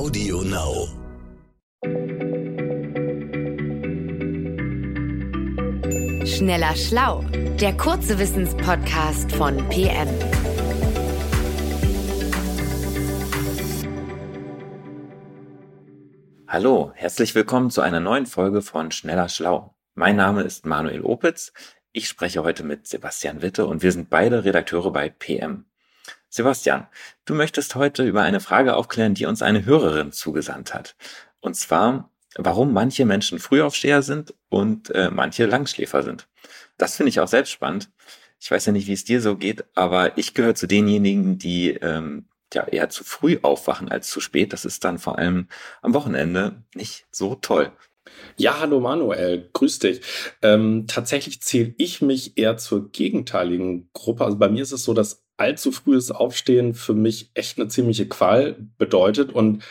Audio Now. Schneller Schlau, der kurze Wissenspodcast von PM. Hallo, herzlich willkommen zu einer neuen Folge von Schneller Schlau. Mein Name ist Manuel Opitz. Ich spreche heute mit Sebastian Witte und wir sind beide Redakteure bei PM. Sebastian, du möchtest heute über eine Frage aufklären, die uns eine Hörerin zugesandt hat. Und zwar, warum manche Menschen Frühaufsteher sind und äh, manche Langschläfer sind. Das finde ich auch selbst spannend. Ich weiß ja nicht, wie es dir so geht, aber ich gehöre zu denjenigen, die ähm, ja eher zu früh aufwachen als zu spät. Das ist dann vor allem am Wochenende nicht so toll. Ja, hallo Manuel, grüß dich. Ähm, tatsächlich zähle ich mich eher zur gegenteiligen Gruppe. Also bei mir ist es so, dass allzu frühes Aufstehen für mich echt eine ziemliche Qual bedeutet. Und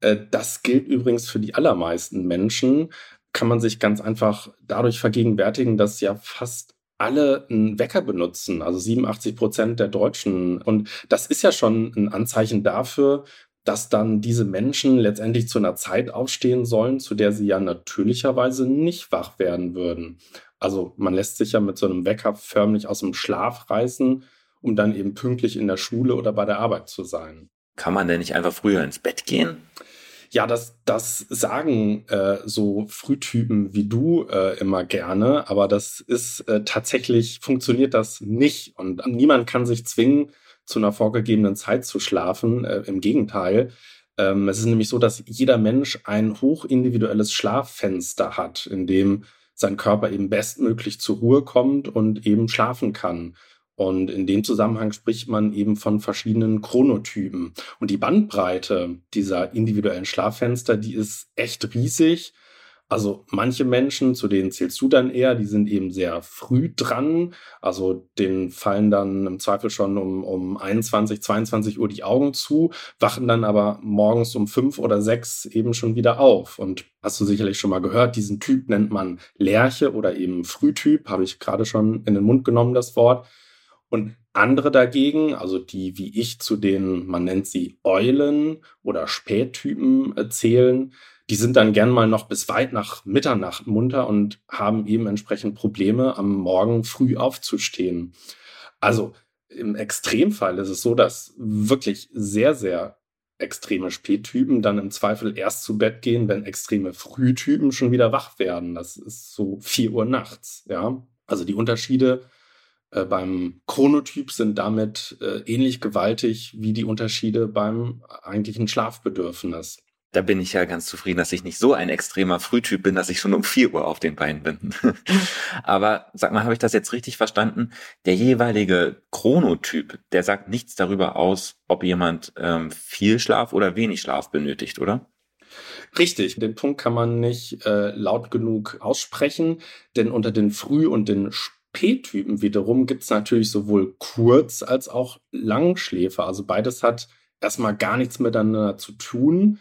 äh, das gilt übrigens für die allermeisten Menschen. Kann man sich ganz einfach dadurch vergegenwärtigen, dass ja fast alle einen Wecker benutzen, also 87 Prozent der Deutschen. Und das ist ja schon ein Anzeichen dafür, dass dann diese Menschen letztendlich zu einer Zeit aufstehen sollen, zu der sie ja natürlicherweise nicht wach werden würden. Also man lässt sich ja mit so einem Wecker förmlich aus dem Schlaf reißen um dann eben pünktlich in der Schule oder bei der Arbeit zu sein. Kann man denn nicht einfach früher ins Bett gehen? Ja, das, das sagen äh, so Frühtypen wie du äh, immer gerne, aber das ist äh, tatsächlich, funktioniert das nicht. Und niemand kann sich zwingen, zu einer vorgegebenen Zeit zu schlafen. Äh, Im Gegenteil. Ähm, es ist nämlich so, dass jeder Mensch ein hochindividuelles Schlaffenster hat, in dem sein Körper eben bestmöglich zur Ruhe kommt und eben schlafen kann. Und in dem Zusammenhang spricht man eben von verschiedenen Chronotypen. Und die Bandbreite dieser individuellen Schlaffenster, die ist echt riesig. Also manche Menschen, zu denen zählst du dann eher, die sind eben sehr früh dran. Also denen fallen dann im Zweifel schon um, um 21, 22 Uhr die Augen zu, wachen dann aber morgens um fünf oder sechs eben schon wieder auf. Und hast du sicherlich schon mal gehört, diesen Typ nennt man Lerche oder eben Frühtyp, habe ich gerade schon in den Mund genommen, das Wort. Und andere dagegen, also die wie ich zu den, man nennt sie Eulen oder Spättypen äh, zählen, die sind dann gern mal noch bis weit nach Mitternacht munter und haben eben entsprechend Probleme, am Morgen früh aufzustehen. Also im Extremfall ist es so, dass wirklich sehr, sehr extreme Spättypen dann im Zweifel erst zu Bett gehen, wenn extreme Frühtypen schon wieder wach werden. Das ist so vier Uhr nachts, ja. Also die Unterschiede äh, beim Chronotyp sind damit äh, ähnlich gewaltig wie die Unterschiede beim eigentlichen Schlafbedürfnis. Da bin ich ja ganz zufrieden, dass ich nicht so ein extremer Frühtyp bin, dass ich schon um vier Uhr auf den Beinen bin. Aber sag mal, habe ich das jetzt richtig verstanden? Der jeweilige Chronotyp, der sagt nichts darüber aus, ob jemand ähm, viel Schlaf oder wenig Schlaf benötigt, oder? Richtig, den Punkt kann man nicht äh, laut genug aussprechen, denn unter den Früh- und den P-Typen wiederum gibt es natürlich sowohl Kurz- als auch Langschläfer. Also beides hat erstmal gar nichts miteinander zu tun.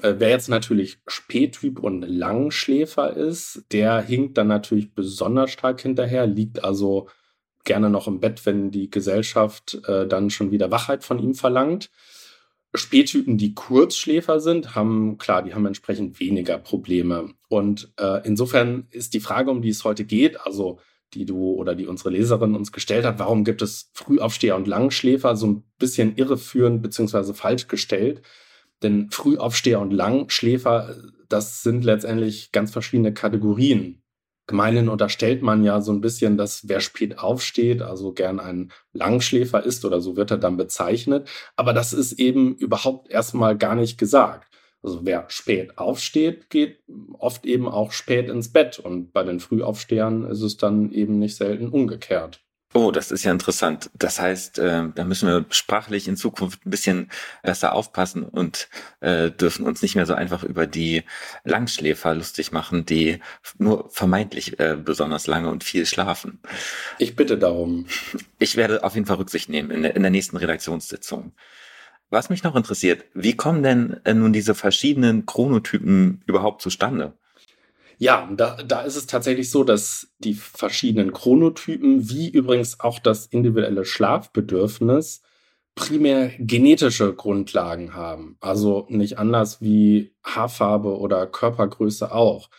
Äh, wer jetzt natürlich Spättyp und Langschläfer ist, der hinkt dann natürlich besonders stark hinterher, liegt also gerne noch im Bett, wenn die Gesellschaft äh, dann schon wieder Wachheit von ihm verlangt. Spättypen, die Kurzschläfer sind, haben, klar, die haben entsprechend weniger Probleme. Und äh, insofern ist die Frage, um die es heute geht, also die du oder die unsere Leserin uns gestellt hat, warum gibt es Frühaufsteher und Langschläfer, so ein bisschen irreführend beziehungsweise falsch gestellt. Denn Frühaufsteher und Langschläfer, das sind letztendlich ganz verschiedene Kategorien. Gemeinhin unterstellt man ja so ein bisschen, dass wer spät aufsteht, also gern ein Langschläfer ist oder so wird er dann bezeichnet. Aber das ist eben überhaupt erstmal gar nicht gesagt. Also wer spät aufsteht, geht oft eben auch spät ins Bett. Und bei den Frühaufstehern ist es dann eben nicht selten umgekehrt. Oh, das ist ja interessant. Das heißt, äh, da müssen wir sprachlich in Zukunft ein bisschen besser aufpassen und äh, dürfen uns nicht mehr so einfach über die Langschläfer lustig machen, die nur vermeintlich äh, besonders lange und viel schlafen. Ich bitte darum. Ich werde auf jeden Fall Rücksicht nehmen in der, in der nächsten Redaktionssitzung. Was mich noch interessiert, wie kommen denn äh, nun diese verschiedenen Chronotypen überhaupt zustande? Ja, da, da ist es tatsächlich so, dass die verschiedenen Chronotypen, wie übrigens auch das individuelle Schlafbedürfnis, primär genetische Grundlagen haben. Also nicht anders wie Haarfarbe oder Körpergröße auch.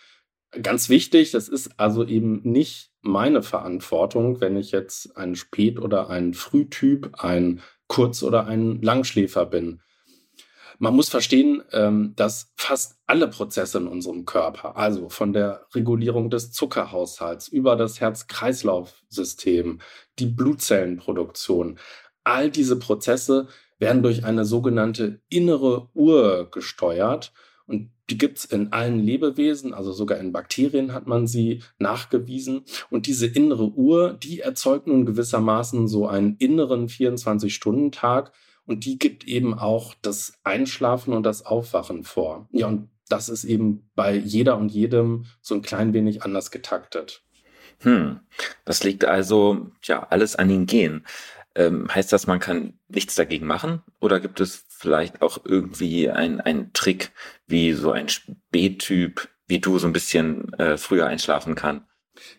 Ganz wichtig, das ist also eben nicht meine Verantwortung, wenn ich jetzt ein Spät- oder ein Frühtyp, ein Kurz- oder ein Langschläfer bin. Man muss verstehen, ähm, dass fast alle Prozesse in unserem Körper, also von der Regulierung des Zuckerhaushalts über das Herz-Kreislauf-System, die Blutzellenproduktion, all diese Prozesse werden durch eine sogenannte innere Uhr gesteuert. Und die gibt es in allen Lebewesen, also sogar in Bakterien hat man sie nachgewiesen. Und diese innere Uhr, die erzeugt nun gewissermaßen so einen inneren 24-Stunden-Tag und die gibt eben auch das Einschlafen und das Aufwachen vor. Ja, und das ist eben bei jeder und jedem so ein klein wenig anders getaktet. Hm, das liegt also ja alles an den Genen. Ähm, heißt das, man kann nichts dagegen machen? Oder gibt es vielleicht auch irgendwie einen Trick, wie so ein Spättyp wie du so ein bisschen äh, früher einschlafen kann?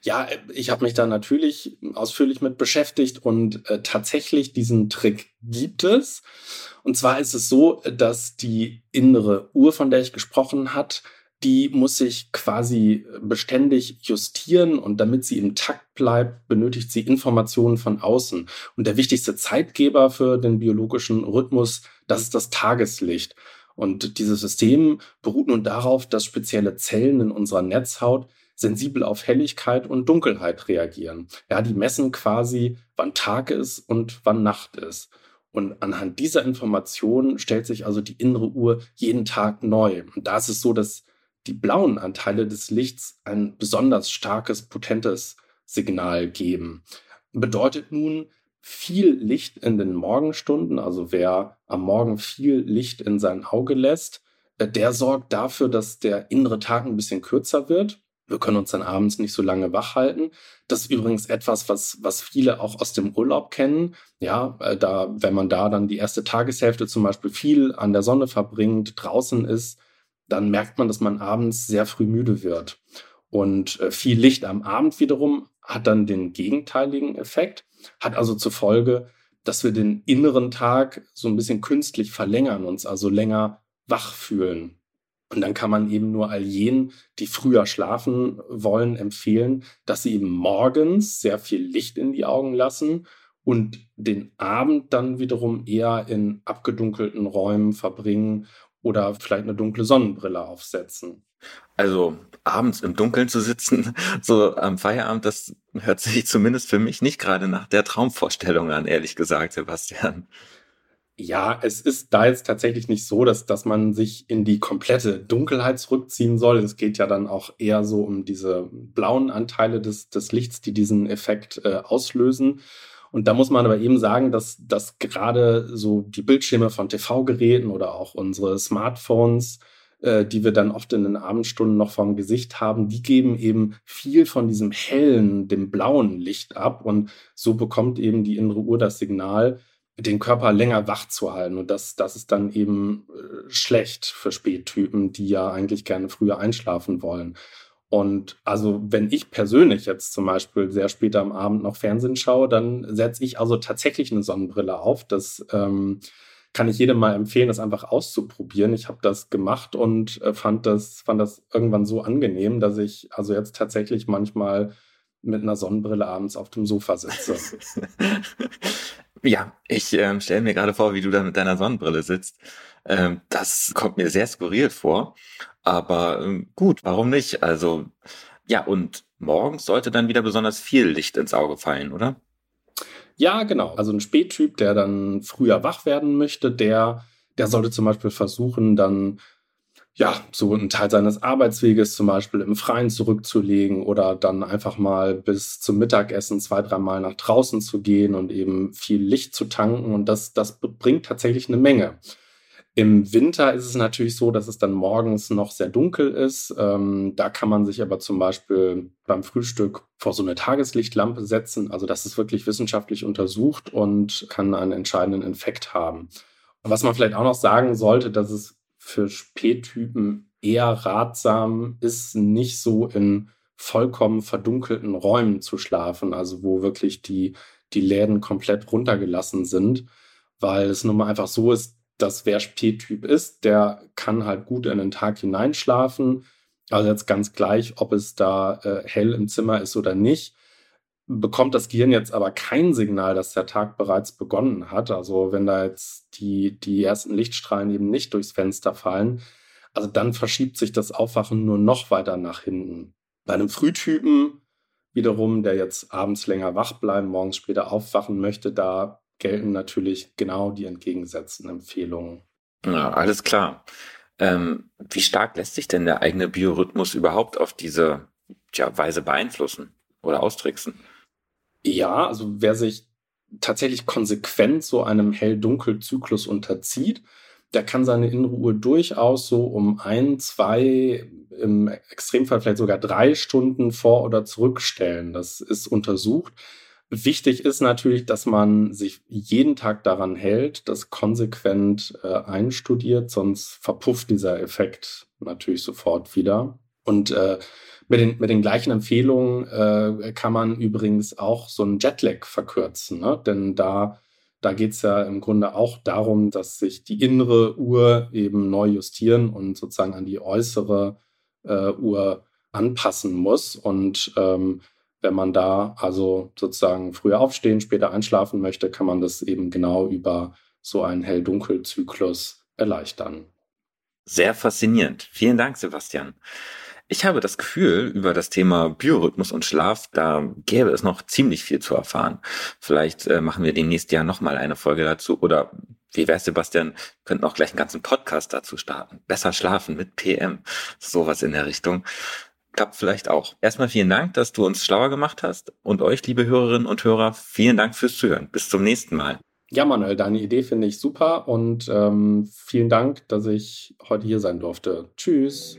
Ja, ich habe mich da natürlich ausführlich mit beschäftigt und äh, tatsächlich diesen Trick gibt es. Und zwar ist es so, dass die innere Uhr, von der ich gesprochen hat, die muss sich quasi beständig justieren und damit sie im Takt bleibt, benötigt sie Informationen von außen. Und der wichtigste Zeitgeber für den biologischen Rhythmus, das ist das Tageslicht. Und dieses System beruht nun darauf, dass spezielle Zellen in unserer Netzhaut sensibel auf Helligkeit und Dunkelheit reagieren. Ja, die messen quasi, wann Tag ist und wann Nacht ist. Und anhand dieser Informationen stellt sich also die innere Uhr jeden Tag neu. Und da ist es so, dass die blauen Anteile des Lichts ein besonders starkes, potentes Signal geben. Bedeutet nun, viel Licht in den Morgenstunden, also wer am Morgen viel Licht in sein Auge lässt, äh, der sorgt dafür, dass der innere Tag ein bisschen kürzer wird wir können uns dann abends nicht so lange wach halten. Das ist übrigens etwas, was, was viele auch aus dem Urlaub kennen. Ja, äh, da, wenn man da dann die erste Tageshälfte zum Beispiel viel an der Sonne verbringt, draußen ist, dann merkt man, dass man abends sehr früh müde wird. Und äh, viel Licht am Abend wiederum hat dann den gegenteiligen Effekt, hat also zur Folge, dass wir den inneren Tag so ein bisschen künstlich verlängern, uns also länger wach fühlen. Und dann kann man eben nur all jenen, die früher schlafen wollen, empfehlen, dass sie eben morgens sehr viel Licht in die Augen lassen und den Abend dann wiederum eher in abgedunkelten Räumen verbringen oder vielleicht eine dunkle Sonnenbrille aufsetzen. Also abends im Dunkeln zu sitzen, so am Feierabend, das hört sich zumindest für mich nicht gerade nach der Traumvorstellung an, ehrlich gesagt, Sebastian. Ja, es ist da jetzt tatsächlich nicht so, dass, dass man sich in die komplette Dunkelheit zurückziehen soll. Es geht ja dann auch eher so um diese blauen Anteile des, des Lichts, die diesen Effekt äh, auslösen. Und da muss man aber eben sagen, dass, dass gerade so die Bildschirme von TV-Geräten oder auch unsere Smartphones, äh, die wir dann oft in den Abendstunden noch vom Gesicht haben, die geben eben viel von diesem hellen, dem blauen Licht ab. Und so bekommt eben die innere Uhr das Signal, den Körper länger wach zu halten. Und das, das ist dann eben äh, schlecht für Spättypen, die ja eigentlich gerne früher einschlafen wollen. Und also, wenn ich persönlich jetzt zum Beispiel sehr spät am Abend noch Fernsehen schaue, dann setze ich also tatsächlich eine Sonnenbrille auf. Das ähm, kann ich jedem mal empfehlen, das einfach auszuprobieren. Ich habe das gemacht und äh, fand, das, fand das irgendwann so angenehm, dass ich also jetzt tatsächlich manchmal mit einer Sonnenbrille abends auf dem Sofa sitze. Ja, ich ähm, stelle mir gerade vor, wie du da mit deiner Sonnenbrille sitzt. Ähm, das kommt mir sehr skurril vor. Aber ähm, gut, warum nicht? Also, ja, und morgens sollte dann wieder besonders viel Licht ins Auge fallen, oder? Ja, genau. Also ein Spättyp, der dann früher wach werden möchte, der, der sollte zum Beispiel versuchen, dann ja, so einen Teil seines Arbeitsweges zum Beispiel im Freien zurückzulegen oder dann einfach mal bis zum Mittagessen zwei, dreimal nach draußen zu gehen und eben viel Licht zu tanken. Und das, das bringt tatsächlich eine Menge. Im Winter ist es natürlich so, dass es dann morgens noch sehr dunkel ist. Ähm, da kann man sich aber zum Beispiel beim Frühstück vor so eine Tageslichtlampe setzen. Also das ist wirklich wissenschaftlich untersucht und kann einen entscheidenden Effekt haben. Was man vielleicht auch noch sagen sollte, dass es für Spättypen eher ratsam ist, nicht so in vollkommen verdunkelten Räumen zu schlafen, also wo wirklich die, die Läden komplett runtergelassen sind. weil es nun mal einfach so ist, dass wer P-Typ ist, der kann halt gut in den Tag hineinschlafen. Also jetzt ganz gleich, ob es da äh, hell im Zimmer ist oder nicht bekommt das Gehirn jetzt aber kein Signal, dass der Tag bereits begonnen hat. Also wenn da jetzt die, die ersten Lichtstrahlen eben nicht durchs Fenster fallen, also dann verschiebt sich das Aufwachen nur noch weiter nach hinten. Bei einem Frühtypen wiederum, der jetzt abends länger wach bleiben, morgens später aufwachen möchte, da gelten natürlich genau die entgegengesetzten Empfehlungen. Ja, alles klar. Ähm, wie stark lässt sich denn der eigene Biorhythmus überhaupt auf diese tja, Weise beeinflussen oder austricksen? Ja, also wer sich tatsächlich konsequent so einem Hell-Dunkel-Zyklus unterzieht, der kann seine innere Uhr durchaus so um ein, zwei, im Extremfall vielleicht sogar drei Stunden vor- oder zurückstellen. Das ist untersucht. Wichtig ist natürlich, dass man sich jeden Tag daran hält, das konsequent äh, einstudiert, sonst verpufft dieser Effekt natürlich sofort wieder. Und äh, mit den, mit den gleichen Empfehlungen äh, kann man übrigens auch so einen Jetlag verkürzen, ne? denn da, da geht es ja im Grunde auch darum, dass sich die innere Uhr eben neu justieren und sozusagen an die äußere äh, Uhr anpassen muss. Und ähm, wenn man da also sozusagen früher aufstehen, später einschlafen möchte, kann man das eben genau über so einen Hell-Dunkel-Zyklus erleichtern. Sehr faszinierend. Vielen Dank, Sebastian. Ich habe das Gefühl, über das Thema Biorhythmus und Schlaf, da gäbe es noch ziemlich viel zu erfahren. Vielleicht äh, machen wir demnächst ja nochmal eine Folge dazu oder wie wär's, Sebastian, könnten auch gleich einen ganzen Podcast dazu starten. Besser schlafen mit PM. Sowas in der Richtung. Klappt vielleicht auch. Erstmal vielen Dank, dass du uns schlauer gemacht hast und euch, liebe Hörerinnen und Hörer, vielen Dank fürs Zuhören. Bis zum nächsten Mal. Ja, Manuel, deine Idee finde ich super und ähm, vielen Dank, dass ich heute hier sein durfte. Tschüss.